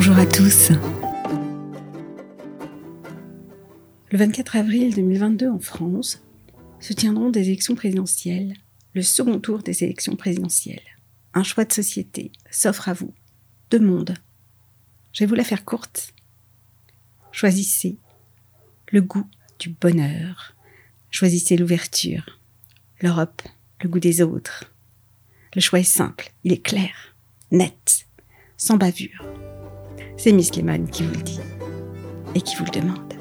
Bonjour à tous. Le 24 avril 2022 en France se tiendront des élections présidentielles, le second tour des élections présidentielles. Un choix de société s'offre à vous. Deux mondes. Je vais vous la faire courte. Choisissez le goût du bonheur. Choisissez l'ouverture, l'Europe, le goût des autres. Le choix est simple, il est clair, net, sans bavure. C'est Miss Lemon qui vous le dit et qui vous le demande.